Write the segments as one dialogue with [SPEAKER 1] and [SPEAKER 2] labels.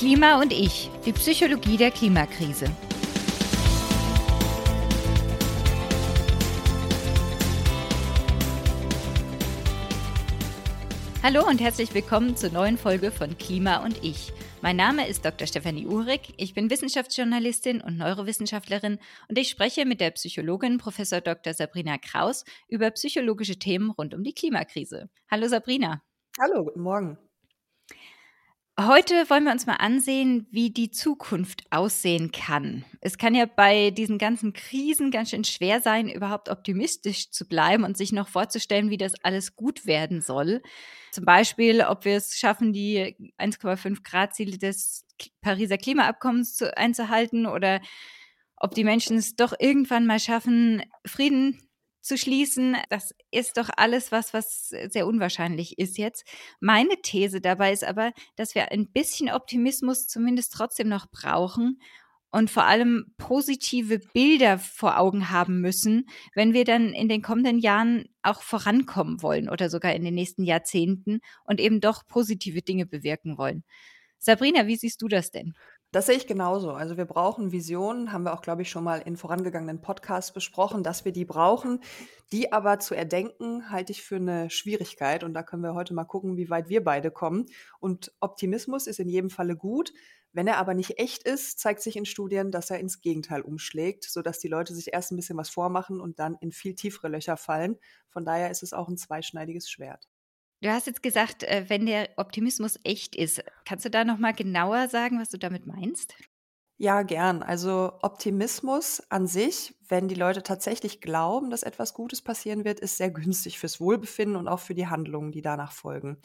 [SPEAKER 1] Klima und ich, die Psychologie der Klimakrise. Hallo und herzlich willkommen zur neuen Folge von Klima und ich. Mein Name ist Dr. Stefanie Uhrig, ich bin Wissenschaftsjournalistin und Neurowissenschaftlerin und ich spreche mit der Psychologin Prof. Dr. Sabrina Kraus über psychologische Themen rund um die Klimakrise. Hallo Sabrina.
[SPEAKER 2] Hallo, guten Morgen.
[SPEAKER 1] Heute wollen wir uns mal ansehen, wie die Zukunft aussehen kann. Es kann ja bei diesen ganzen Krisen ganz schön schwer sein, überhaupt optimistisch zu bleiben und sich noch vorzustellen, wie das alles gut werden soll. Zum Beispiel, ob wir es schaffen, die 1,5 Grad Ziele des Pariser Klimaabkommens zu, einzuhalten oder ob die Menschen es doch irgendwann mal schaffen, Frieden zu schließen. Das ist doch alles was, was sehr unwahrscheinlich ist jetzt. Meine These dabei ist aber, dass wir ein bisschen Optimismus zumindest trotzdem noch brauchen und vor allem positive Bilder vor Augen haben müssen, wenn wir dann in den kommenden Jahren auch vorankommen wollen oder sogar in den nächsten Jahrzehnten und eben doch positive Dinge bewirken wollen. Sabrina, wie siehst du das denn?
[SPEAKER 2] Das sehe ich genauso. Also wir brauchen Visionen, haben wir auch, glaube ich, schon mal in vorangegangenen Podcasts besprochen, dass wir die brauchen. Die aber zu erdenken, halte ich für eine Schwierigkeit. Und da können wir heute mal gucken, wie weit wir beide kommen. Und Optimismus ist in jedem Falle gut. Wenn er aber nicht echt ist, zeigt sich in Studien, dass er ins Gegenteil umschlägt, sodass die Leute sich erst ein bisschen was vormachen und dann in viel tiefere Löcher fallen. Von daher ist es auch ein zweischneidiges Schwert.
[SPEAKER 1] Du hast jetzt gesagt, äh, wenn der Optimismus echt ist. Kannst du da noch mal genauer sagen, was du damit meinst?
[SPEAKER 2] Ja, gern. Also Optimismus an sich, wenn die Leute tatsächlich glauben, dass etwas Gutes passieren wird, ist sehr günstig fürs Wohlbefinden und auch für die Handlungen, die danach folgen.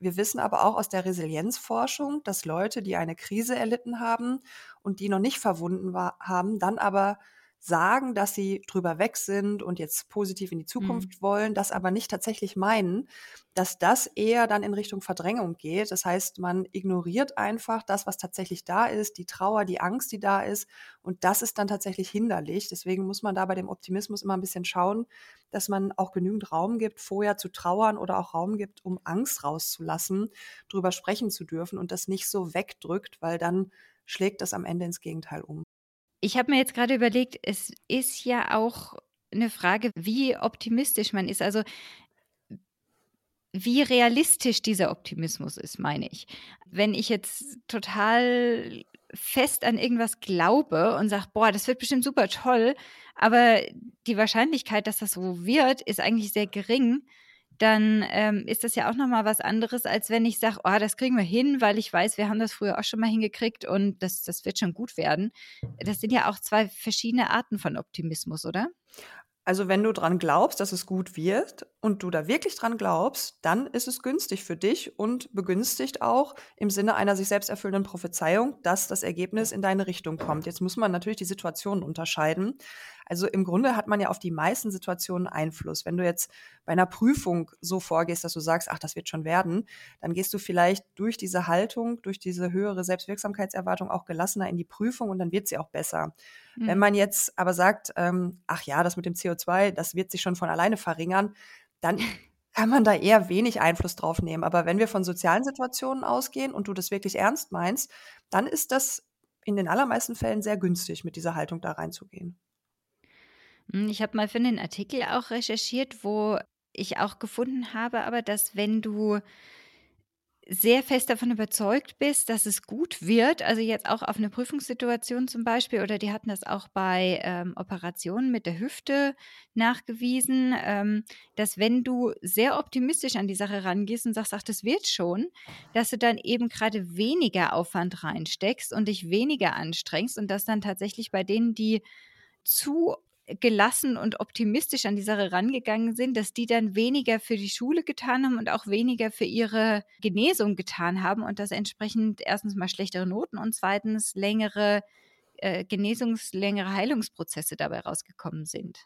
[SPEAKER 2] Wir wissen aber auch aus der Resilienzforschung, dass Leute, die eine Krise erlitten haben und die noch nicht verwunden war, haben, dann aber sagen, dass sie drüber weg sind und jetzt positiv in die Zukunft mhm. wollen, das aber nicht tatsächlich meinen, dass das eher dann in Richtung Verdrängung geht. Das heißt, man ignoriert einfach das, was tatsächlich da ist, die Trauer, die Angst, die da ist. Und das ist dann tatsächlich hinderlich. Deswegen muss man da bei dem Optimismus immer ein bisschen schauen, dass man auch genügend Raum gibt, vorher zu trauern oder auch Raum gibt, um Angst rauszulassen, drüber sprechen zu dürfen und das nicht so wegdrückt, weil dann schlägt das am Ende ins Gegenteil um.
[SPEAKER 1] Ich habe mir jetzt gerade überlegt, es ist ja auch eine Frage, wie optimistisch man ist. Also wie realistisch dieser Optimismus ist, meine ich. Wenn ich jetzt total fest an irgendwas glaube und sage, boah, das wird bestimmt super toll, aber die Wahrscheinlichkeit, dass das so wird, ist eigentlich sehr gering, dann ähm, ist das ja auch nochmal was anderes, als wenn ich sage, oh, das kriegen wir hin, weil ich weiß, wir haben das früher auch schon mal hingekriegt und das, das wird schon gut werden. Das sind ja auch zwei verschiedene Arten von Optimismus, oder?
[SPEAKER 2] Also wenn du dran glaubst, dass es gut wird und du da wirklich dran glaubst, dann ist es günstig für dich und begünstigt auch im Sinne einer sich selbst erfüllenden Prophezeiung, dass das Ergebnis in deine Richtung kommt. Jetzt muss man natürlich die Situationen unterscheiden. Also im Grunde hat man ja auf die meisten Situationen Einfluss. Wenn du jetzt bei einer Prüfung so vorgehst, dass du sagst, ach, das wird schon werden, dann gehst du vielleicht durch diese Haltung, durch diese höhere Selbstwirksamkeitserwartung auch gelassener in die Prüfung und dann wird sie auch besser. Mhm. Wenn man jetzt aber sagt, ähm, ach ja, das mit dem CO2, das wird sich schon von alleine verringern, dann kann man da eher wenig Einfluss drauf nehmen. Aber wenn wir von sozialen Situationen ausgehen und du das wirklich ernst meinst, dann ist das in den allermeisten Fällen sehr günstig, mit dieser Haltung da reinzugehen.
[SPEAKER 1] Hm, ich habe mal für einen Artikel auch recherchiert, wo ich auch gefunden habe, aber dass wenn du sehr fest davon überzeugt bist, dass es gut wird, also jetzt auch auf eine Prüfungssituation zum Beispiel, oder die hatten das auch bei ähm, Operationen mit der Hüfte nachgewiesen, ähm, dass wenn du sehr optimistisch an die Sache rangehst und sagst, ach, das wird schon, dass du dann eben gerade weniger Aufwand reinsteckst und dich weniger anstrengst und dass dann tatsächlich bei denen, die zu gelassen und optimistisch an die Sache rangegangen sind, dass die dann weniger für die Schule getan haben und auch weniger für ihre Genesung getan haben und dass entsprechend erstens mal schlechtere Noten und zweitens längere äh, Genesungs-, längere Heilungsprozesse dabei rausgekommen sind.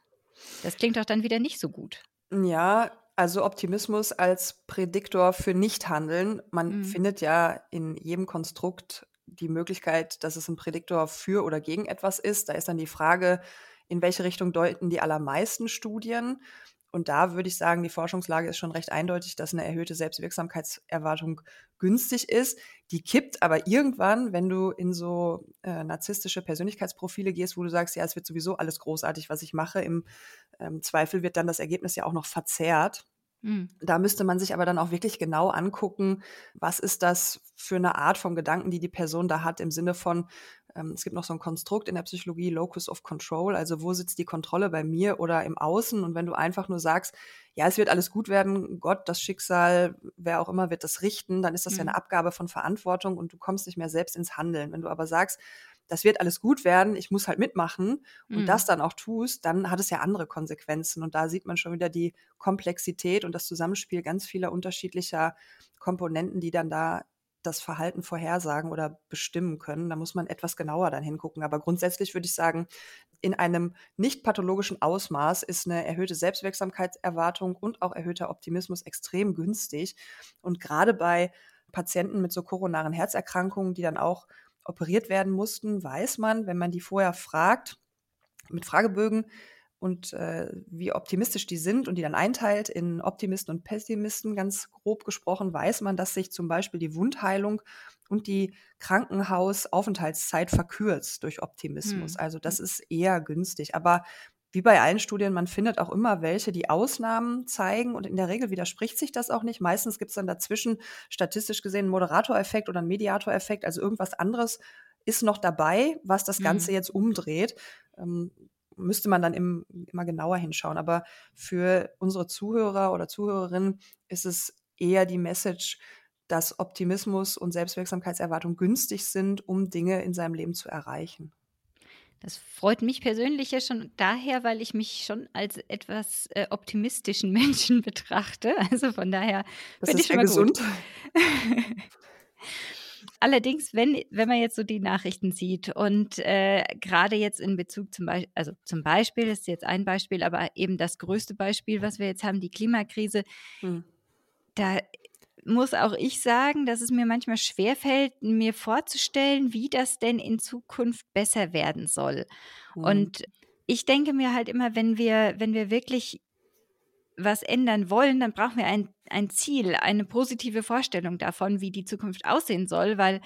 [SPEAKER 1] Das klingt doch dann wieder nicht so gut.
[SPEAKER 2] Ja, also Optimismus als Prädiktor für Nichthandeln. Man mhm. findet ja in jedem Konstrukt die Möglichkeit, dass es ein Prädiktor für oder gegen etwas ist. Da ist dann die Frage, in welche Richtung deuten die allermeisten Studien. Und da würde ich sagen, die Forschungslage ist schon recht eindeutig, dass eine erhöhte Selbstwirksamkeitserwartung günstig ist. Die kippt aber irgendwann, wenn du in so äh, narzisstische Persönlichkeitsprofile gehst, wo du sagst, ja, es wird sowieso alles großartig, was ich mache. Im ähm, Zweifel wird dann das Ergebnis ja auch noch verzerrt. Mhm. Da müsste man sich aber dann auch wirklich genau angucken, was ist das für eine Art von Gedanken, die die Person da hat, im Sinne von, ähm, es gibt noch so ein Konstrukt in der Psychologie, Locus of Control, also wo sitzt die Kontrolle bei mir oder im Außen? Und wenn du einfach nur sagst, ja, es wird alles gut werden, Gott, das Schicksal, wer auch immer wird das richten, dann ist das mhm. ja eine Abgabe von Verantwortung und du kommst nicht mehr selbst ins Handeln. Wenn du aber sagst, das wird alles gut werden, ich muss halt mitmachen und mhm. das dann auch tust, dann hat es ja andere Konsequenzen. Und da sieht man schon wieder die Komplexität und das Zusammenspiel ganz vieler unterschiedlicher Komponenten, die dann da das Verhalten vorhersagen oder bestimmen können. Da muss man etwas genauer dann hingucken. Aber grundsätzlich würde ich sagen, in einem nicht pathologischen Ausmaß ist eine erhöhte Selbstwirksamkeitserwartung und auch erhöhter Optimismus extrem günstig. Und gerade bei Patienten mit so koronaren Herzerkrankungen, die dann auch operiert werden mussten, weiß man, wenn man die vorher fragt, mit Fragebögen, und äh, wie optimistisch die sind und die dann einteilt in Optimisten und Pessimisten, ganz grob gesprochen, weiß man, dass sich zum Beispiel die Wundheilung und die Krankenhausaufenthaltszeit verkürzt durch Optimismus. Hm. Also das ist eher günstig. Aber wie bei allen Studien, man findet auch immer welche, die Ausnahmen zeigen und in der Regel widerspricht sich das auch nicht. Meistens gibt es dann dazwischen statistisch gesehen einen Moderatoreffekt oder einen Mediatoreffekt, also irgendwas anderes ist noch dabei, was das Ganze mhm. jetzt umdreht. Müsste man dann im, immer genauer hinschauen. Aber für unsere Zuhörer oder Zuhörerinnen ist es eher die Message, dass Optimismus und Selbstwirksamkeitserwartung günstig sind, um Dinge in seinem Leben zu erreichen.
[SPEAKER 1] Das freut mich persönlich ja schon daher, weil ich mich schon als etwas äh, optimistischen Menschen betrachte. Also von daher
[SPEAKER 2] finde ich schon mal gesund.
[SPEAKER 1] Allerdings, wenn, wenn man jetzt so die Nachrichten sieht und äh, gerade jetzt in Bezug zum Beispiel, also zum Beispiel, das ist jetzt ein Beispiel, aber eben das größte Beispiel, was wir jetzt haben, die Klimakrise, hm. da muss auch ich sagen, dass es mir manchmal schwerfällt, mir vorzustellen, wie das denn in Zukunft besser werden soll. Hm. Und ich denke mir halt immer, wenn wir, wenn wir wirklich was ändern wollen, dann brauchen wir ein, ein Ziel, eine positive Vorstellung davon, wie die Zukunft aussehen soll, weil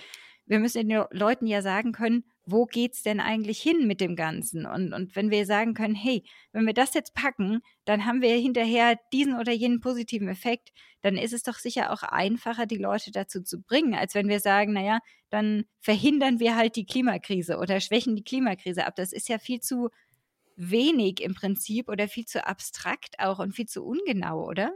[SPEAKER 1] wir müssen den Leuten ja sagen können, wo geht's denn eigentlich hin mit dem Ganzen? Und, und wenn wir sagen können, hey, wenn wir das jetzt packen, dann haben wir hinterher diesen oder jenen positiven Effekt, dann ist es doch sicher auch einfacher, die Leute dazu zu bringen, als wenn wir sagen, naja, dann verhindern wir halt die Klimakrise oder schwächen die Klimakrise ab. Das ist ja viel zu wenig im Prinzip oder viel zu abstrakt auch und viel zu ungenau, oder?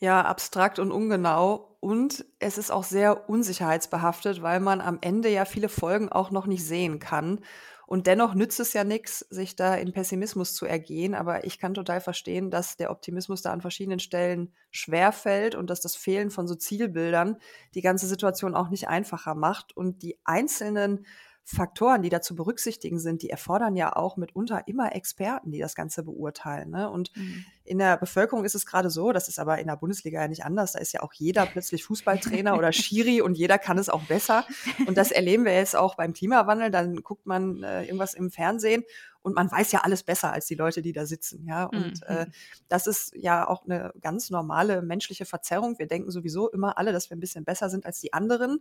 [SPEAKER 2] Ja, abstrakt und ungenau. Und es ist auch sehr unsicherheitsbehaftet, weil man am Ende ja viele Folgen auch noch nicht sehen kann. Und dennoch nützt es ja nichts, sich da in Pessimismus zu ergehen. Aber ich kann total verstehen, dass der Optimismus da an verschiedenen Stellen schwerfällt und dass das Fehlen von so Zielbildern die ganze Situation auch nicht einfacher macht und die einzelnen Faktoren, die da zu berücksichtigen sind, die erfordern ja auch mitunter immer Experten, die das Ganze beurteilen. Ne? Und mhm. in der Bevölkerung ist es gerade so, das ist aber in der Bundesliga ja nicht anders, da ist ja auch jeder plötzlich Fußballtrainer oder Schiri und jeder kann es auch besser. Und das erleben wir jetzt auch beim Klimawandel. Dann guckt man äh, irgendwas im Fernsehen und man weiß ja alles besser als die Leute, die da sitzen. Ja, und mhm. äh, das ist ja auch eine ganz normale menschliche Verzerrung. Wir denken sowieso immer alle, dass wir ein bisschen besser sind als die anderen.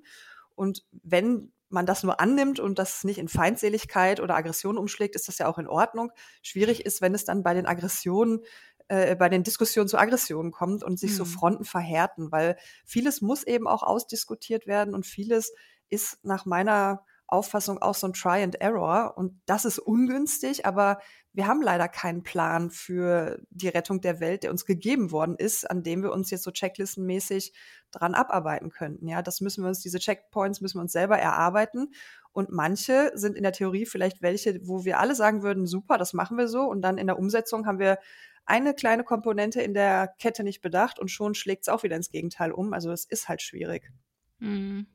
[SPEAKER 2] Und wenn man das nur annimmt und das nicht in Feindseligkeit oder Aggression umschlägt, ist das ja auch in Ordnung. Schwierig ist, wenn es dann bei den Aggressionen, äh, bei den Diskussionen zu Aggressionen kommt und sich mhm. so Fronten verhärten, weil vieles muss eben auch ausdiskutiert werden und vieles ist nach meiner Auffassung auch so ein Try and Error und das ist ungünstig, aber wir haben leider keinen Plan für die Rettung der Welt, der uns gegeben worden ist, an dem wir uns jetzt so checklistenmäßig dran abarbeiten könnten. Ja, das müssen wir uns, diese Checkpoints müssen wir uns selber erarbeiten. Und manche sind in der Theorie vielleicht welche, wo wir alle sagen würden, super, das machen wir so. Und dann in der Umsetzung haben wir eine kleine Komponente in der Kette nicht bedacht und schon schlägt es auch wieder ins Gegenteil um. Also es ist halt schwierig. Mhm.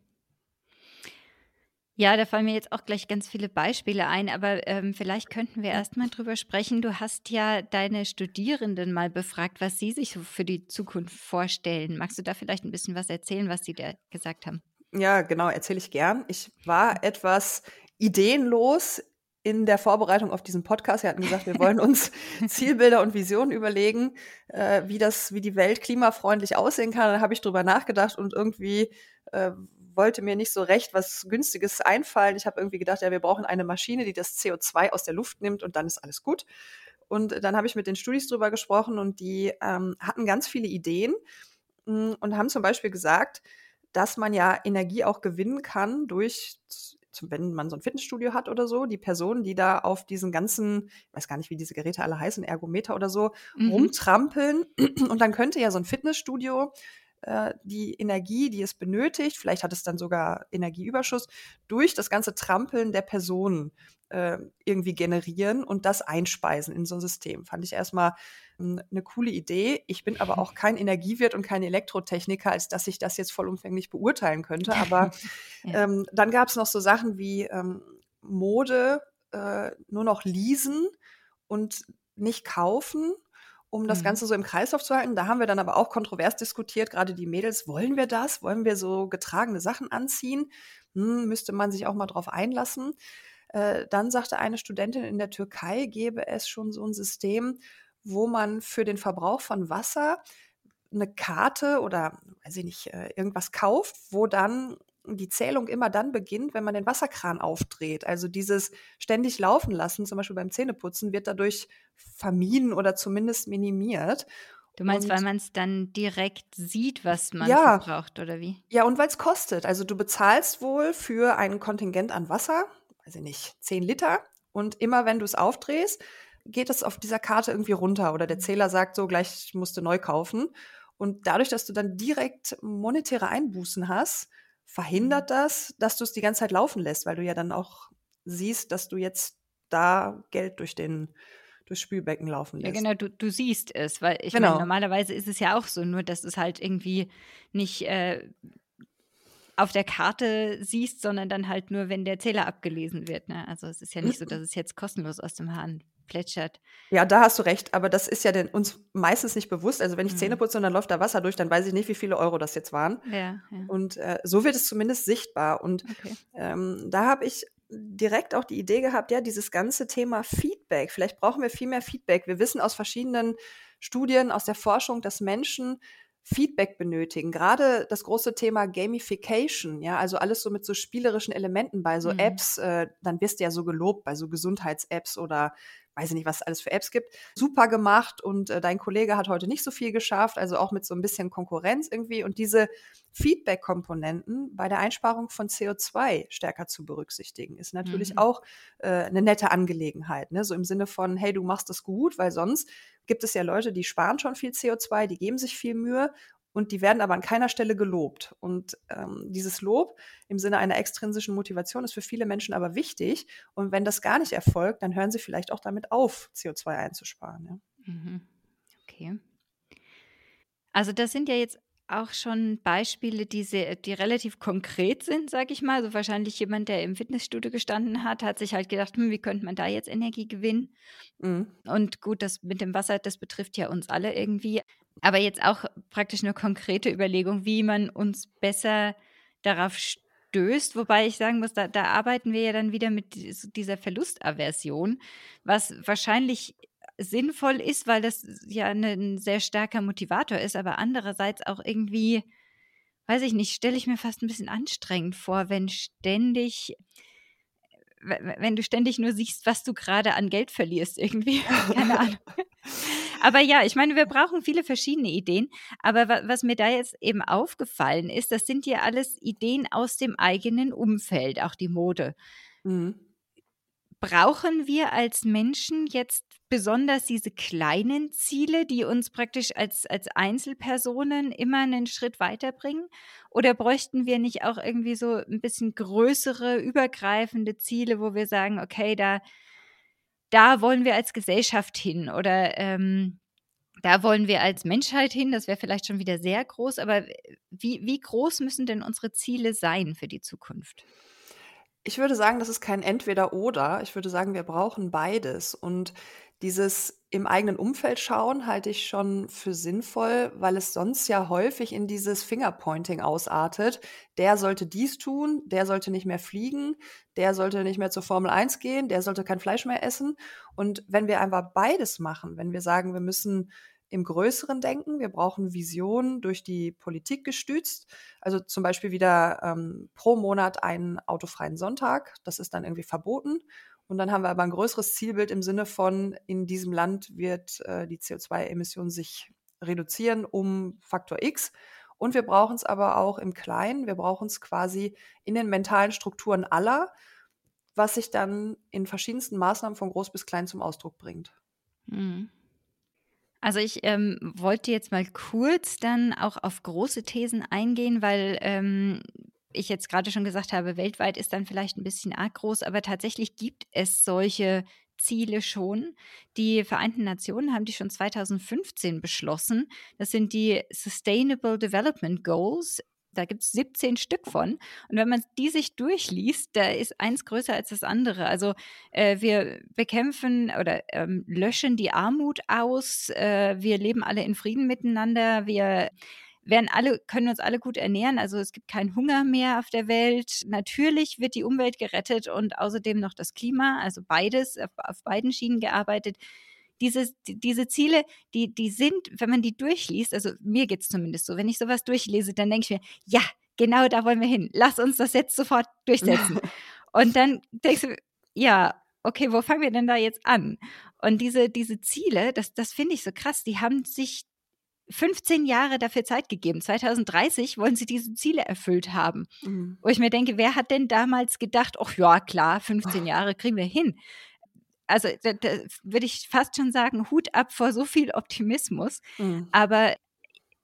[SPEAKER 1] Ja, da fallen mir jetzt auch gleich ganz viele Beispiele ein, aber ähm, vielleicht könnten wir erst mal drüber sprechen. Du hast ja deine Studierenden mal befragt, was sie sich für die Zukunft vorstellen. Magst du da vielleicht ein bisschen was erzählen, was sie dir gesagt haben?
[SPEAKER 2] Ja, genau, erzähle ich gern. Ich war etwas ideenlos in der Vorbereitung auf diesen Podcast. Wir hatten gesagt, wir wollen uns Zielbilder und Visionen überlegen, äh, wie das, wie die Welt klimafreundlich aussehen kann. Da habe ich drüber nachgedacht und irgendwie äh, wollte mir nicht so recht was Günstiges einfallen. Ich habe irgendwie gedacht, ja, wir brauchen eine Maschine, die das CO2 aus der Luft nimmt und dann ist alles gut. Und dann habe ich mit den Studis drüber gesprochen und die ähm, hatten ganz viele Ideen mh, hm, und haben zum Beispiel gesagt, dass man ja Energie auch gewinnen kann durch wenn man so ein Fitnessstudio hat oder so, die Personen, die da auf diesen ganzen, ich weiß gar nicht, wie diese Geräte alle heißen, Ergometer oder so, mhm. rumtrampeln. Und dann könnte ja so ein Fitnessstudio äh, die Energie, die es benötigt, vielleicht hat es dann sogar Energieüberschuss, durch das ganze Trampeln der Personen äh, irgendwie generieren und das einspeisen in so ein System. Fand ich erstmal eine coole Idee. Ich bin aber auch kein Energiewirt und kein Elektrotechniker, als dass ich das jetzt vollumfänglich beurteilen könnte. Aber ja. ähm, dann gab es noch so Sachen wie ähm, Mode äh, nur noch leasen und nicht kaufen um das mhm. Ganze so im Kreislauf zu halten. Da haben wir dann aber auch kontrovers diskutiert, gerade die Mädels, wollen wir das? Wollen wir so getragene Sachen anziehen? Hm, müsste man sich auch mal drauf einlassen. Äh, dann sagte eine Studentin in der Türkei, gäbe es schon so ein System, wo man für den Verbrauch von Wasser eine Karte oder, weiß ich nicht, äh, irgendwas kauft, wo dann die Zählung immer dann beginnt, wenn man den Wasserkran aufdreht. Also dieses ständig laufen lassen, zum Beispiel beim Zähneputzen, wird dadurch vermieden oder zumindest minimiert.
[SPEAKER 1] Du meinst, und, weil man es dann direkt sieht, was man ja, verbraucht, oder wie?
[SPEAKER 2] Ja, und weil es kostet. Also du bezahlst wohl für ein Kontingent an Wasser, weiß ich nicht, 10 Liter. Und immer wenn du es aufdrehst, geht es auf dieser Karte irgendwie runter oder der mhm. Zähler sagt so, gleich musst du neu kaufen. Und dadurch, dass du dann direkt monetäre Einbußen hast, verhindert das, dass du es die ganze Zeit laufen lässt, weil du ja dann auch siehst, dass du jetzt da Geld durch den durchs Spülbecken laufen lässt.
[SPEAKER 1] Ja, genau, du, du siehst es, weil ich genau. meine, normalerweise ist es ja auch so, nur dass es halt irgendwie nicht äh, auf der Karte siehst, sondern dann halt nur, wenn der Zähler abgelesen wird. Ne? Also es ist ja nicht so, dass es jetzt kostenlos aus dem Hahn plätschert.
[SPEAKER 2] Ja, da hast du recht, aber das ist ja denn uns meistens nicht bewusst. Also wenn ich mhm. Zähne putze und dann läuft da Wasser durch, dann weiß ich nicht, wie viele Euro das jetzt waren. Ja, ja. Und äh, so wird es zumindest sichtbar. Und okay. ähm, da habe ich direkt auch die Idee gehabt, ja, dieses ganze Thema Feedback. Vielleicht brauchen wir viel mehr Feedback. Wir wissen aus verschiedenen Studien, aus der Forschung, dass Menschen Feedback benötigen. Gerade das große Thema Gamification, ja, also alles so mit so spielerischen Elementen bei so mhm. Apps, äh, dann wirst du ja so gelobt bei so Gesundheits-Apps oder weiß ich nicht, was es alles für Apps gibt, super gemacht und äh, dein Kollege hat heute nicht so viel geschafft, also auch mit so ein bisschen Konkurrenz irgendwie und diese Feedback-Komponenten bei der Einsparung von CO2 stärker zu berücksichtigen, ist natürlich mhm. auch äh, eine nette Angelegenheit, ne? so im Sinne von, hey, du machst das gut, weil sonst gibt es ja Leute, die sparen schon viel CO2, die geben sich viel Mühe und die werden aber an keiner Stelle gelobt. Und ähm, dieses Lob im Sinne einer extrinsischen Motivation ist für viele Menschen aber wichtig. Und wenn das gar nicht erfolgt, dann hören sie vielleicht auch damit auf, CO2 einzusparen. Ja. Mhm.
[SPEAKER 1] Okay. Also das sind ja jetzt auch schon Beispiele, die, sehr, die relativ konkret sind, sage ich mal. Also wahrscheinlich jemand, der im Fitnessstudio gestanden hat, hat sich halt gedacht, hm, wie könnte man da jetzt Energie gewinnen? Mhm. Und gut, das mit dem Wasser, das betrifft ja uns alle irgendwie. Aber jetzt auch praktisch eine konkrete Überlegung, wie man uns besser darauf stößt. Wobei ich sagen muss, da, da arbeiten wir ja dann wieder mit dieser Verlustaversion, was wahrscheinlich sinnvoll ist, weil das ja eine, ein sehr starker Motivator ist, aber andererseits auch irgendwie, weiß ich nicht, stelle ich mir fast ein bisschen anstrengend vor, wenn ständig wenn du ständig nur siehst, was du gerade an Geld verlierst, irgendwie. Keine Ahnung. Aber ja, ich meine, wir brauchen viele verschiedene Ideen. Aber was mir da jetzt eben aufgefallen ist, das sind ja alles Ideen aus dem eigenen Umfeld, auch die Mode. Mhm. Brauchen wir als Menschen jetzt besonders diese kleinen Ziele, die uns praktisch als, als Einzelpersonen immer einen Schritt weiterbringen? Oder bräuchten wir nicht auch irgendwie so ein bisschen größere, übergreifende Ziele, wo wir sagen, okay, da, da wollen wir als Gesellschaft hin oder ähm, da wollen wir als Menschheit hin, das wäre vielleicht schon wieder sehr groß, aber wie, wie groß müssen denn unsere Ziele sein für die Zukunft?
[SPEAKER 2] Ich würde sagen, das ist kein Entweder-Oder. Ich würde sagen, wir brauchen beides. Und Dieses im eigenen Umfeld schauen halte ich schon für sinnvoll, weil es sonst ja häufig in dieses Fingerpointing ausartet. Der sollte dies tun, der sollte nicht mehr fliegen, der sollte nicht mehr zur Formel 1 gehen, der sollte kein Fleisch mehr essen. Und wenn wir einfach beides machen, wenn wir sagen, wir müssen im Größeren denken. Wir brauchen Visionen durch die Politik gestützt. Also zum Beispiel wieder ähm, pro Monat einen autofreien Sonntag. Das ist dann irgendwie verboten. Und dann haben wir aber ein größeres Zielbild im Sinne von, in diesem Land wird äh, die CO2-Emission sich reduzieren um Faktor X. Und wir brauchen es aber auch im Kleinen. Wir brauchen es quasi in den mentalen Strukturen aller, was sich dann in verschiedensten Maßnahmen von groß bis klein zum Ausdruck bringt.
[SPEAKER 1] Mhm. Also ich ähm, wollte jetzt mal kurz dann auch auf große Thesen eingehen, weil ähm, ich jetzt gerade schon gesagt habe, weltweit ist dann vielleicht ein bisschen arg groß, aber tatsächlich gibt es solche Ziele schon. Die Vereinten Nationen haben die schon 2015 beschlossen. Das sind die Sustainable Development Goals. Da gibt es 17 Stück von. Und wenn man die sich durchliest, da ist eins größer als das andere. Also äh, wir bekämpfen oder ähm, löschen die Armut aus. Äh, wir leben alle in Frieden miteinander. Wir werden alle, können uns alle gut ernähren. Also es gibt keinen Hunger mehr auf der Welt. Natürlich wird die Umwelt gerettet und außerdem noch das Klima. Also beides, auf, auf beiden Schienen gearbeitet. Diese, diese Ziele, die, die sind, wenn man die durchliest, also mir geht es zumindest so, wenn ich sowas durchlese, dann denke ich mir, ja, genau da wollen wir hin. Lass uns das jetzt sofort durchsetzen. und dann denkst du, ja, okay, wo fangen wir denn da jetzt an? Und diese, diese Ziele, das, das finde ich so krass, die haben sich 15 Jahre dafür Zeit gegeben. 2030 wollen sie diese Ziele erfüllt haben. Mhm. Wo ich mir denke, wer hat denn damals gedacht, ach ja, klar, 15 Jahre kriegen wir hin. Also da, da würde ich fast schon sagen, Hut ab vor so viel Optimismus. Mhm. Aber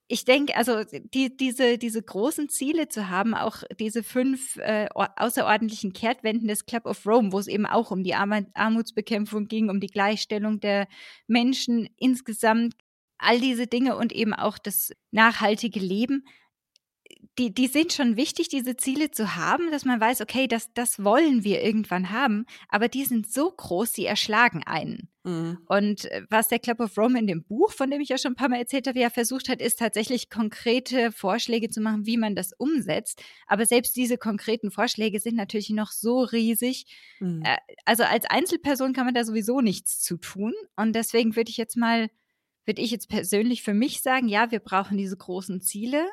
[SPEAKER 1] ich denke, also die, diese, diese großen Ziele zu haben, auch diese fünf äh, außerordentlichen Kehrtwenden des Club of Rome, wo es eben auch um die Armutsbekämpfung ging, um die Gleichstellung der Menschen insgesamt, all diese Dinge und eben auch das nachhaltige Leben, die, die sind schon wichtig, diese Ziele zu haben, dass man weiß, okay, das, das wollen wir irgendwann haben, aber die sind so groß, die erschlagen einen. Mhm. Und äh, was der Club of Rome in dem Buch, von dem ich ja schon ein paar Mal erzählt habe, ja versucht hat, ist tatsächlich konkrete Vorschläge zu machen, wie man das umsetzt. Aber selbst diese konkreten Vorschläge sind natürlich noch so riesig. Mhm. Äh, also als Einzelperson kann man da sowieso nichts zu tun. Und deswegen würde ich jetzt mal würde ich jetzt persönlich für mich sagen, ja, wir brauchen diese großen Ziele,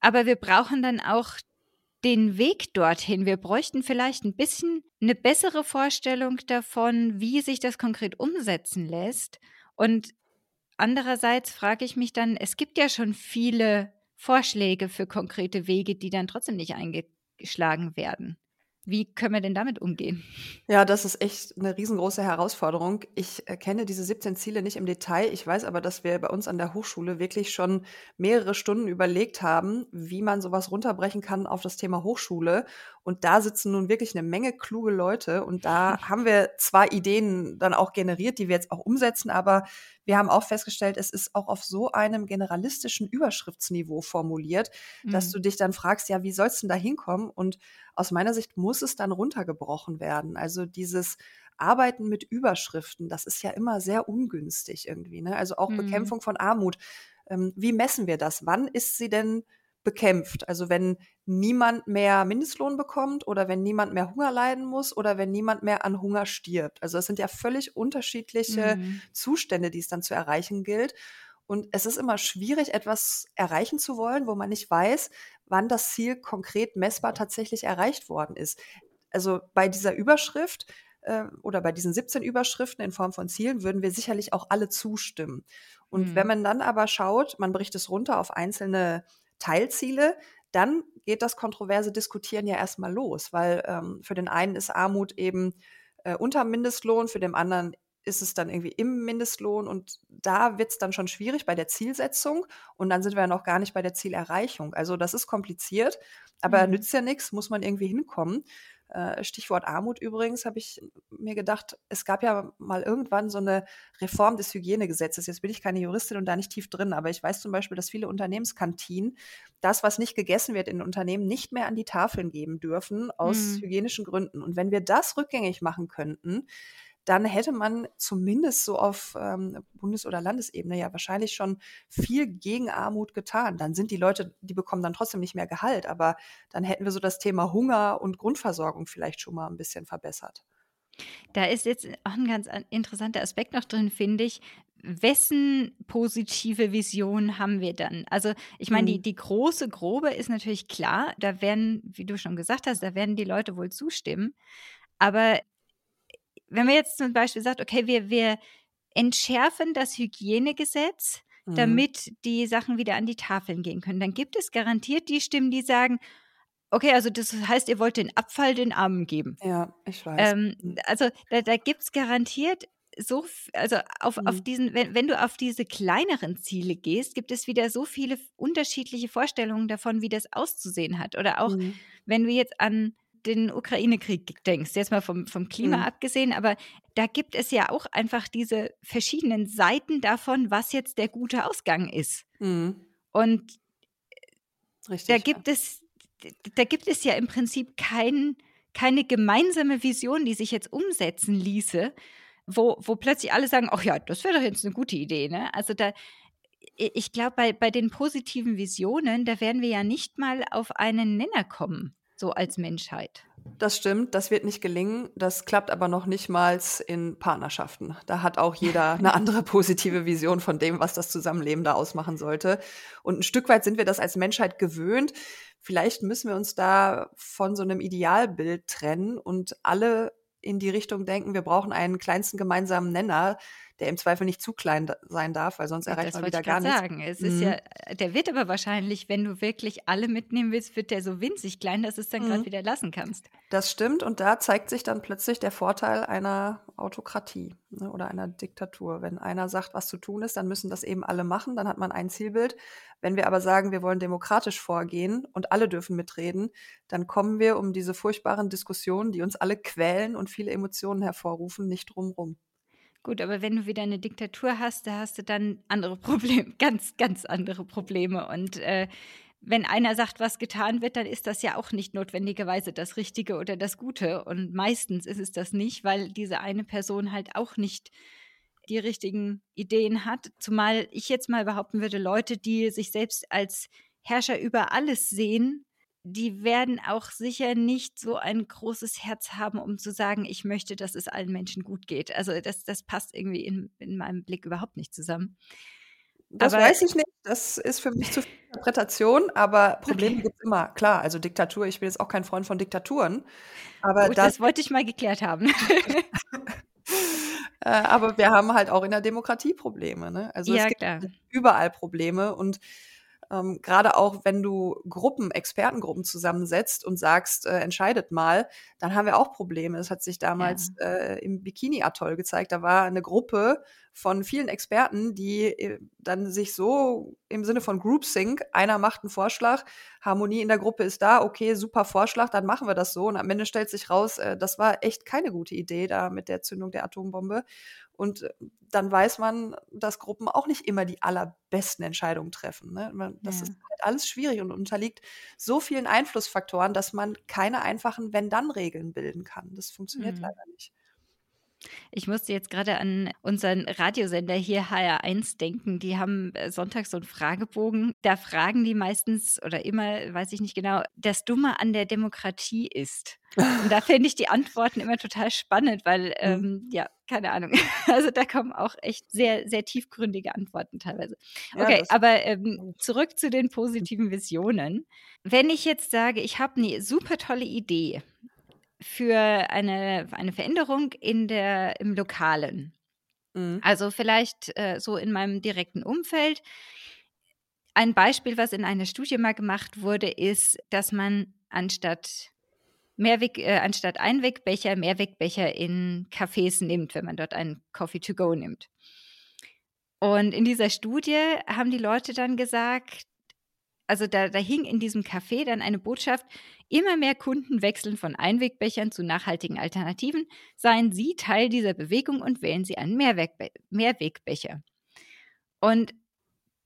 [SPEAKER 1] aber wir brauchen dann auch den Weg dorthin. Wir bräuchten vielleicht ein bisschen eine bessere Vorstellung davon, wie sich das konkret umsetzen lässt. Und andererseits frage ich mich dann, es gibt ja schon viele Vorschläge für konkrete Wege, die dann trotzdem nicht eingeschlagen werden. Wie können wir denn damit umgehen?
[SPEAKER 2] Ja, das ist echt eine riesengroße Herausforderung. Ich kenne diese 17 Ziele nicht im Detail. Ich weiß aber, dass wir bei uns an der Hochschule wirklich schon mehrere Stunden überlegt haben, wie man sowas runterbrechen kann auf das Thema Hochschule. Und da sitzen nun wirklich eine Menge kluge Leute. Und da haben wir zwar Ideen dann auch generiert, die wir jetzt auch umsetzen, aber wir haben auch festgestellt, es ist auch auf so einem generalistischen Überschriftsniveau formuliert, mhm. dass du dich dann fragst, ja, wie sollst du denn da hinkommen? Und aus meiner Sicht muss es dann runtergebrochen werden. Also dieses Arbeiten mit Überschriften, das ist ja immer sehr ungünstig irgendwie. Ne? Also auch mhm. Bekämpfung von Armut. Ähm, wie messen wir das? Wann ist sie denn bekämpft. Also wenn niemand mehr Mindestlohn bekommt oder wenn niemand mehr Hunger leiden muss oder wenn niemand mehr an Hunger stirbt. Also es sind ja völlig unterschiedliche mhm. Zustände, die es dann zu erreichen gilt. Und es ist immer schwierig, etwas erreichen zu wollen, wo man nicht weiß, wann das Ziel konkret messbar tatsächlich erreicht worden ist. Also bei dieser Überschrift äh, oder bei diesen 17 Überschriften in Form von Zielen würden wir sicherlich auch alle zustimmen. Und mhm. wenn man dann aber schaut, man bricht es runter auf einzelne Teilziele, dann geht das kontroverse Diskutieren ja erstmal los, weil ähm, für den einen ist Armut eben äh, unter Mindestlohn, für den anderen ist es dann irgendwie im Mindestlohn und da wird es dann schon schwierig bei der Zielsetzung und dann sind wir ja noch gar nicht bei der Zielerreichung. Also das ist kompliziert, aber mhm. nützt ja nichts, muss man irgendwie hinkommen. Äh, Stichwort Armut übrigens, habe ich mir gedacht, es gab ja mal irgendwann so eine Reform des Hygienegesetzes. Jetzt bin ich keine Juristin und da nicht tief drin, aber ich weiß zum Beispiel, dass viele Unternehmenskantinen das, was nicht gegessen wird in Unternehmen, nicht mehr an die Tafeln geben dürfen aus mhm. hygienischen Gründen. Und wenn wir das rückgängig machen könnten, dann hätte man zumindest so auf ähm, Bundes- oder Landesebene ja wahrscheinlich schon viel gegen Armut getan. Dann sind die Leute, die bekommen dann trotzdem nicht mehr Gehalt, aber dann hätten wir so das Thema Hunger und Grundversorgung vielleicht schon mal ein bisschen verbessert.
[SPEAKER 1] Da ist jetzt auch ein ganz interessanter Aspekt noch drin, finde ich. Wessen positive Vision haben wir dann? Also, ich meine, die,
[SPEAKER 2] Mhm.
[SPEAKER 1] die große Grobe ist natürlich klar, da werden, wie du schon gesagt hast, da werden die Leute wohl zustimmen. Aber wenn man jetzt zum Beispiel sagt, okay, wir, wir entschärfen das Hygienegesetz,
[SPEAKER 2] Mhm.
[SPEAKER 1] damit die Sachen wieder an die Tafeln gehen können, dann gibt es garantiert die Stimmen, die sagen, okay, also das heißt, ihr wollt den Abfall den Armen geben.
[SPEAKER 2] Ja, ich weiß.
[SPEAKER 1] Ähm,
[SPEAKER 2] Mhm.
[SPEAKER 1] also da, da gibt es garantiert so, also auf, auf
[SPEAKER 2] Mhm.
[SPEAKER 1] diesen, wenn, wenn du auf diese kleineren Ziele gehst, gibt es wieder so viele unterschiedliche Vorstellungen davon, wie das auszusehen hat. Oder auch,
[SPEAKER 2] Mhm.
[SPEAKER 1] wenn du jetzt an den Ukraine-Krieg denkst, jetzt mal vom, vom Klima
[SPEAKER 2] Mhm.
[SPEAKER 1] abgesehen, aber da gibt es ja auch einfach diese verschiedenen Seiten davon, was jetzt der gute Ausgang ist.
[SPEAKER 2] Mhm.
[SPEAKER 1] Und
[SPEAKER 2] Richtig.
[SPEAKER 1] da
[SPEAKER 2] ja.
[SPEAKER 1] gibt es, da gibt es ja im Prinzip kein, keine gemeinsame Vision, die sich jetzt umsetzen ließe, wo, wo plötzlich alle sagen, ach ja, das wäre doch jetzt eine gute Idee. Ne? Also da, ich glaube, bei, bei den positiven Visionen, da werden wir ja nicht mal auf einen Nenner kommen, so als Menschheit.
[SPEAKER 2] Das stimmt, das wird nicht gelingen. Das klappt aber noch nicht mal in Partnerschaften. Da hat auch jeder eine andere positive Vision von dem, was das Zusammenleben da ausmachen sollte. Und ein Stück weit sind wir das als Menschheit gewöhnt. Vielleicht müssen wir uns da von so einem Idealbild trennen und alle in die Richtung denken, wir brauchen einen kleinsten gemeinsamen Nenner, der im Zweifel nicht zu klein da- sein darf, weil sonst erreicht man wieder gar
[SPEAKER 1] gerade
[SPEAKER 2] nichts.
[SPEAKER 1] sagen. Es ist
[SPEAKER 2] Mhm.
[SPEAKER 1] ja, der wird aber wahrscheinlich, wenn du wirklich alle mitnehmen willst, wird der so winzig klein, dass du es dann gerade
[SPEAKER 2] Mhm.
[SPEAKER 1] wieder lassen kannst.
[SPEAKER 2] Das stimmt und da zeigt sich dann plötzlich der Vorteil einer Autokratie ne, oder einer Diktatur. Wenn einer sagt, was zu tun ist, dann müssen das eben alle machen, dann hat man ein Zielbild. Wenn wir aber sagen, wir wollen demokratisch vorgehen und alle dürfen mitreden, dann kommen wir um diese furchtbaren Diskussionen, die uns alle quälen und viele Emotionen hervorrufen, nicht drumrum.
[SPEAKER 1] Gut, aber wenn du wieder eine Diktatur hast, da hast du dann andere Probleme, ganz, ganz andere Probleme. Und äh, wenn einer sagt, was getan wird, dann ist das ja auch nicht notwendigerweise das Richtige oder das Gute. Und meistens ist es das nicht, weil diese eine Person halt auch nicht die richtigen Ideen hat. Zumal ich jetzt mal behaupten würde, Leute, die sich selbst als Herrscher über alles sehen, die werden auch sicher nicht so ein großes Herz haben, um zu sagen, ich möchte, dass es allen Menschen gut geht. Also das, das passt irgendwie in, in meinem Blick überhaupt nicht zusammen.
[SPEAKER 2] Das
[SPEAKER 1] Aber-
[SPEAKER 2] weiß ich nicht. Das ist für mich zu viel Interpretation, aber Probleme
[SPEAKER 1] Okay.
[SPEAKER 2] gibt es immer. Klar, also Diktatur, ich bin jetzt auch kein Freund von Diktaturen, aber
[SPEAKER 1] Gut,
[SPEAKER 2] da
[SPEAKER 1] das wollte ich mal geklärt haben.
[SPEAKER 2] Äh, aber wir haben halt auch in der Demokratie Probleme. Ne? Also
[SPEAKER 1] ja,
[SPEAKER 2] es gibt
[SPEAKER 1] klar.
[SPEAKER 2] überall Probleme und ähm, gerade auch wenn du Gruppen, Expertengruppen zusammensetzt und sagst, äh, entscheidet mal, dann haben wir auch Probleme. Das hat sich damals äh, im Bikini-Atoll gezeigt. Da war eine Gruppe von vielen Experten, die äh, dann sich so im Sinne von Groupthink, einer macht einen Vorschlag, Harmonie in der Gruppe ist da, okay, super Vorschlag, dann machen wir das so. Und am Ende stellt sich raus, äh, das war echt keine gute Idee da mit der Zündung der Atombombe. Und äh, dann weiß man, dass Gruppen auch nicht immer die allerbesten Entscheidungen treffen. Ne? Das
[SPEAKER 1] Ja.
[SPEAKER 2] ist halt alles schwierig und unterliegt so vielen Einflussfaktoren, dass man keine einfachen Wenn-Dann-Regeln bilden kann. Das funktioniert
[SPEAKER 1] Mhm.
[SPEAKER 2] leider nicht.
[SPEAKER 1] Ich musste jetzt gerade an unseren Radiosender hier HR1 denken. Die haben äh, sonntags so einen Fragebogen. Da fragen die meistens oder immer, weiß ich nicht genau, das Dumme an der Demokratie ist. Und da finde ich die Antworten immer total spannend, weil, ähm, ja, keine Ahnung. Also da kommen auch echt sehr, sehr tiefgründige Antworten teilweise.
[SPEAKER 2] Ja,
[SPEAKER 1] Okay,
[SPEAKER 2] das-
[SPEAKER 1] aber ähm, zurück zu den positiven Visionen. Wenn ich jetzt sage, ich habe eine super tolle Idee für eine, eine Veränderung in der, im Lokalen,
[SPEAKER 2] Mhm.
[SPEAKER 1] also vielleicht äh, so in meinem direkten Umfeld. Ein Beispiel, was in einer Studie mal gemacht wurde, ist, dass man anstatt Mehrweg, äh, anstatt Einwegbecher Mehrwegbecher in Cafés nimmt, wenn man dort einen Coffee to go nimmt. Und in dieser Studie haben die Leute dann gesagt, also da, da hing in diesem Café dann eine Botschaft, immer mehr Kunden wechseln von Einwegbechern zu nachhaltigen Alternativen, seien Sie Teil dieser Bewegung und wählen Sie einen Mehrwegbe Mehrwegbecher. Und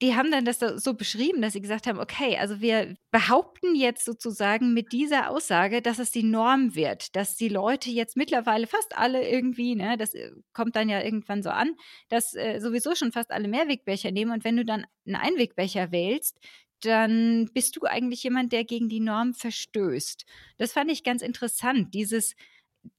[SPEAKER 1] die haben dann das so beschrieben, dass sie gesagt haben: „Okay, also wir behaupten jetzt sozusagen mit dieser Aussage, dass es die Norm wird, dass die Leute jetzt mittlerweile fast alle irgendwie, ne, das, äh, kommt dann ja irgendwann so an, dass, äh, sowieso schon fast alle Mehrwegbecher nehmen und wenn du dann einen Einwegbecher wählst, dann bist du eigentlich jemand, der gegen die Norm verstößt.“ Das fand ich ganz interessant, dieses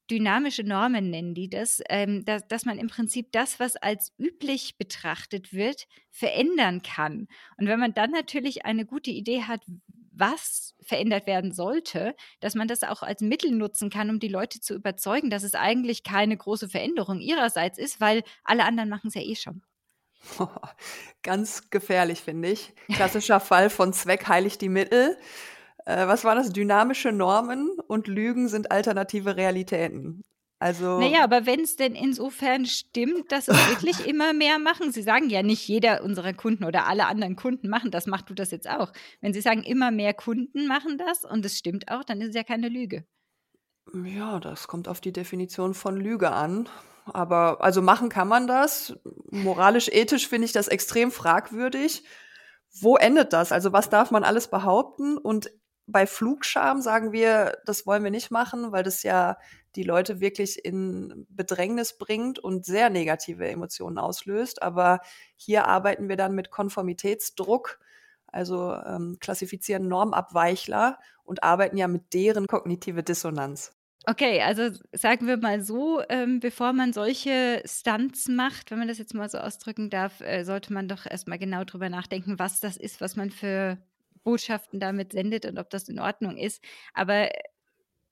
[SPEAKER 1] dynamische Normen nennen die das, ähm, da dass man im Prinzip das, was als üblich betrachtet wird, verändern kann. Und wenn man dann natürlich eine gute Idee hat, was verändert werden sollte, dass man das auch als Mittel nutzen kann, um die Leute zu überzeugen, dass es eigentlich keine große Veränderung ihrerseits ist, weil alle anderen machen es ja eh schon.
[SPEAKER 2] Ganz gefährlich, finde ich. Klassischer Fall von Zweck heiligt die Mittel. Äh, was war das? Dynamische Normen und Lügen sind alternative Realitäten. Also.
[SPEAKER 1] Naja, aber wenn es denn insofern stimmt, dass es wirklich immer mehr machen, Sie sagen ja nicht jeder unserer Kunden oder alle anderen Kunden machen das, machst du das jetzt auch. Wenn Sie sagen, immer mehr Kunden machen das und es stimmt auch, dann ist es ja keine Lüge.
[SPEAKER 2] Ja, das kommt auf die Definition von Lüge an. Aber also machen kann man das. Moralisch, ethisch finde ich das extrem fragwürdig. Wo endet das? Also was darf man alles behaupten? Und bei Flugscham sagen wir, das wollen wir nicht machen, weil das ja die Leute wirklich in Bedrängnis bringt und sehr negative Emotionen auslöst. Aber hier arbeiten wir dann mit Konformitätsdruck, also ähm, klassifizieren Normabweichler und arbeiten ja mit deren kognitive Dissonanz.
[SPEAKER 1] Okay, also sagen wir mal so, ähm, bevor man solche Stunts macht, wenn man das jetzt mal so ausdrücken darf, äh, sollte man doch erstmal genau drüber nachdenken, was das ist, was man für Botschaften damit sendet und ob das in Ordnung ist. Aber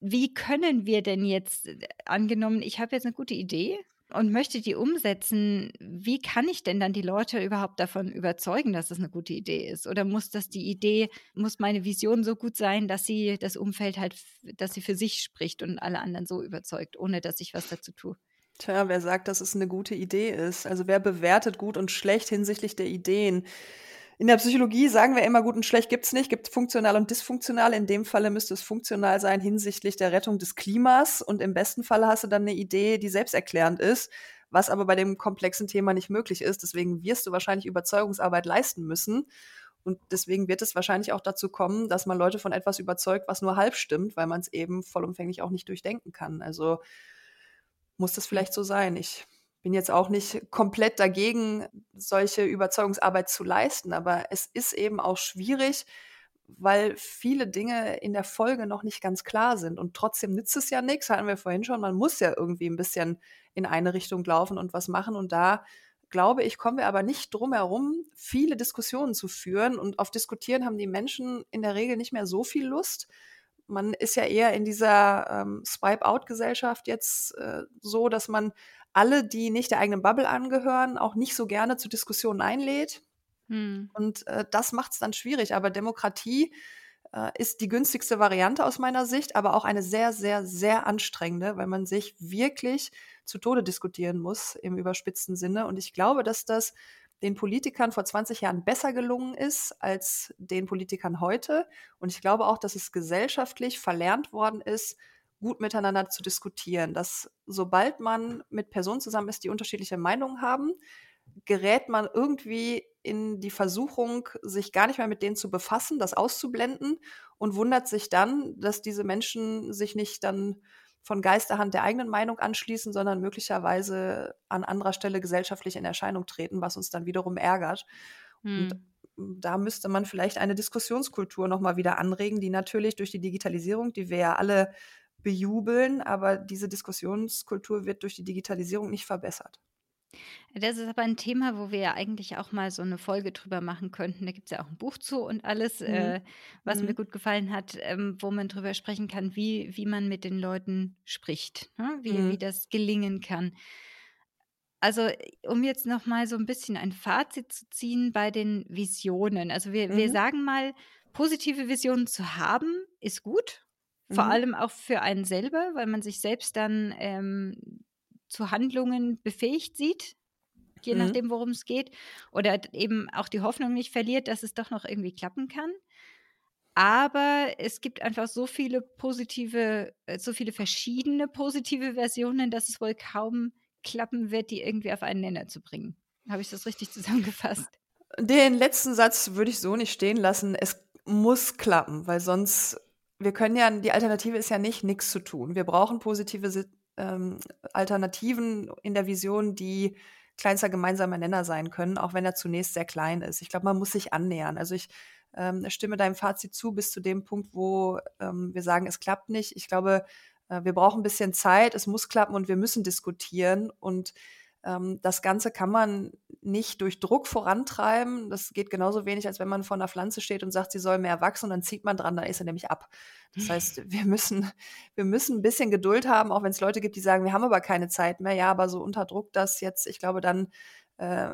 [SPEAKER 1] wie können wir denn jetzt, äh, angenommen, ich habe jetzt eine gute Idee und möchte die umsetzen, wie kann ich denn dann die Leute überhaupt davon überzeugen, dass das eine gute Idee ist? Oder muss das die Idee muss meine Vision so gut sein, dass sie das Umfeld halt dass sie für sich spricht und alle anderen so überzeugt, ohne dass ich was dazu tue?
[SPEAKER 2] Tja, wer sagt, dass es eine gute Idee ist? Also, wer bewertet gut und schlecht hinsichtlich der Ideen? In der Psychologie sagen wir immer, gut und schlecht gibt's nicht, gibt funktional und dysfunktional. In dem Falle müsste es funktional sein hinsichtlich der Rettung des Klimas. Und im besten Falle hast du dann eine Idee, die selbsterklärend ist, was aber bei dem komplexen Thema nicht möglich ist. Deswegen wirst du wahrscheinlich Überzeugungsarbeit leisten müssen. Und deswegen wird es wahrscheinlich auch dazu kommen, dass man Leute von etwas überzeugt, was nur halb stimmt, weil man es eben vollumfänglich auch nicht durchdenken kann. Also muss das vielleicht so sein. Ich bin jetzt auch nicht komplett dagegen, solche Überzeugungsarbeit zu leisten, aber es ist eben auch schwierig, weil viele Dinge in der Folge noch nicht ganz klar sind. Und trotzdem nützt es ja nichts, hatten wir vorhin schon, man muss ja irgendwie ein bisschen in eine Richtung laufen und was machen. Und da glaube ich, kommen wir aber nicht drum herum, viele Diskussionen zu führen. Und auf Diskutieren haben die Menschen in der Regel nicht mehr so viel Lust. Man ist ja eher in dieser ähm, Swipe-Out-Gesellschaft jetzt äh, so, dass man alle, die nicht der eigenen Bubble angehören, auch nicht so gerne zu Diskussionen einlädt. Hm. Und äh, das macht es dann schwierig. Aber Demokratie äh, ist die günstigste Variante aus meiner Sicht, aber auch eine sehr, sehr, sehr anstrengende, weil man sich wirklich zu Tode diskutieren muss im überspitzten Sinne. Und ich glaube, dass das den Politikern vor 20 Jahren besser gelungen ist als den Politikern heute. Und ich glaube auch, dass es gesellschaftlich verlernt worden ist, gut miteinander zu diskutieren. Dass sobald man mit Personen zusammen ist, die unterschiedliche Meinungen haben, gerät man irgendwie in die Versuchung, sich gar nicht mehr mit denen zu befassen, das auszublenden und wundert sich dann, dass diese Menschen sich nicht dann von Geisterhand der eigenen Meinung anschließen, sondern möglicherweise an anderer Stelle gesellschaftlich in Erscheinung treten, was uns dann wiederum ärgert. Hm. Und da müsste man vielleicht eine Diskussionskultur nochmal wieder anregen, die natürlich durch die Digitalisierung, die wir ja alle bejubeln, aber diese Diskussionskultur wird durch die Digitalisierung nicht verbessert.
[SPEAKER 1] Das ist aber ein Thema, wo wir ja eigentlich auch mal so eine Folge drüber machen könnten. Da gibt es ja auch ein Buch zu und alles, mhm. äh, was mhm. mir gut gefallen hat, ähm, wo man drüber sprechen kann, wie, wie man mit den Leuten spricht, ne? wie, mhm. wie das gelingen kann. Also, um jetzt noch mal so ein bisschen ein Fazit zu ziehen bei den Visionen. Also, wir, wir mhm. sagen mal, positive Visionen zu haben, ist gut. Vor mhm. allem auch für einen selber, weil man sich selbst dann ähm, zu Handlungen befähigt sieht, je mhm. nachdem, worum es geht. Oder eben auch die Hoffnung nicht verliert, dass es doch noch irgendwie klappen kann. Aber es gibt einfach so viele positive, äh, so viele verschiedene positive Versionen, dass es wohl kaum klappen wird, die irgendwie auf einen Nenner zu bringen. Habe ich das richtig zusammengefasst?
[SPEAKER 2] Den letzten Satz würde ich so nicht stehen lassen. Es muss klappen, weil sonst wir können ja die Alternative ist ja nicht, nichts zu tun. Wir brauchen positive ähm, Alternativen in der Vision, die kleinster gemeinsamer Nenner sein können, auch wenn er zunächst sehr klein ist. Ich glaube, man muss sich annähern. Also ich ähm, stimme deinem Fazit zu bis zu dem Punkt, wo ähm, wir sagen, es klappt nicht. Ich glaube, äh, wir brauchen ein bisschen Zeit, es muss klappen und wir müssen diskutieren und das Ganze kann man nicht durch Druck vorantreiben. Das geht genauso wenig, als wenn man vor einer Pflanze steht und sagt, sie soll mehr wachsen und dann zieht man dran, dann ist er nämlich ab. Das heißt, wir müssen, wir müssen ein bisschen Geduld haben, auch wenn es Leute gibt, die sagen, wir haben aber keine Zeit mehr. Ja, aber so unter Druck, dass jetzt, ich glaube, dann äh,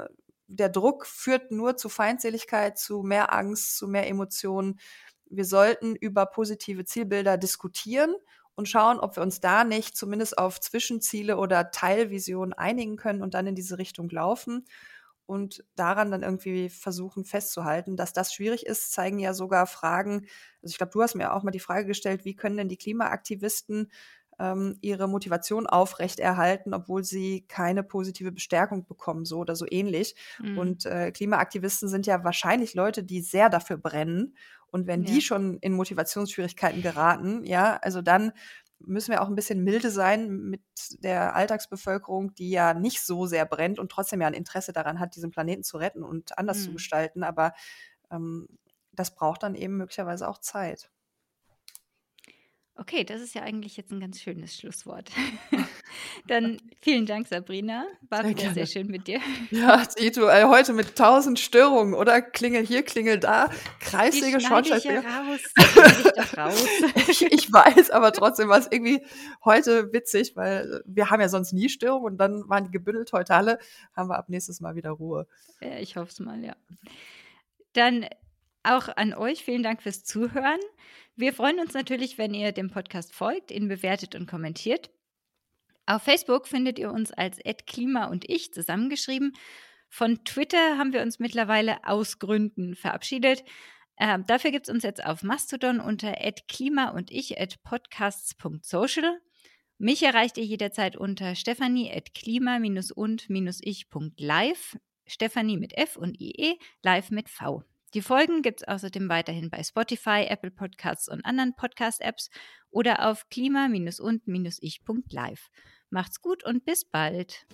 [SPEAKER 2] der Druck führt nur zu Feindseligkeit, zu mehr Angst, zu mehr Emotionen. Wir sollten über positive Zielbilder diskutieren und schauen, ob wir uns da nicht zumindest auf Zwischenziele oder Teilvisionen einigen können und dann in diese Richtung laufen und daran dann irgendwie versuchen festzuhalten. Dass das schwierig ist, zeigen ja sogar Fragen. Also ich glaube, du hast mir auch mal die Frage gestellt, wie können denn die Klimaaktivisten ähm, ihre Motivation aufrechterhalten, obwohl sie keine positive Bestärkung bekommen, so oder so ähnlich. Mhm. Und äh, Klimaaktivisten sind ja wahrscheinlich Leute, die sehr dafür brennen und wenn ja. die schon in Motivationsschwierigkeiten geraten, ja, also dann müssen wir auch ein bisschen milde sein mit der Alltagsbevölkerung, die ja nicht so sehr brennt und trotzdem ja ein Interesse daran hat, diesen Planeten zu retten und anders mhm. zu gestalten. Aber ähm, das braucht dann eben möglicherweise auch Zeit.
[SPEAKER 1] Okay, das ist ja eigentlich jetzt ein ganz schönes Schlusswort. Dann vielen Dank, Sabrina. War sehr wieder sehr schön mit dir.
[SPEAKER 2] Ja, Tito, äh, heute mit tausend Störungen, oder? Klingel hier, Klingel da, kreisige
[SPEAKER 1] Schornsteinfeger.
[SPEAKER 2] Ich, raus. ich, ich weiß, aber trotzdem war es irgendwie heute witzig, weil wir haben ja sonst nie Störungen und dann waren die gebündelt heute alle, haben wir ab nächstes Mal wieder Ruhe.
[SPEAKER 1] Ja, ich hoffe es mal, ja. Dann auch an euch vielen Dank fürs Zuhören. Wir freuen uns natürlich, wenn ihr dem Podcast folgt, ihn bewertet und kommentiert. Auf Facebook findet ihr uns als Klima und ich zusammengeschrieben. Von Twitter haben wir uns mittlerweile aus Gründen verabschiedet. Äh, dafür gibt es uns jetzt auf Mastodon unter klima und ich podcasts.social. Mich erreicht ihr jederzeit unter stephanie at klima-und-ich.live. Stephanie mit F und IE, live mit V. Die Folgen gibt es außerdem weiterhin bei Spotify, Apple Podcasts und anderen Podcast-Apps oder auf klima-und-ich.live. Macht's gut und bis bald.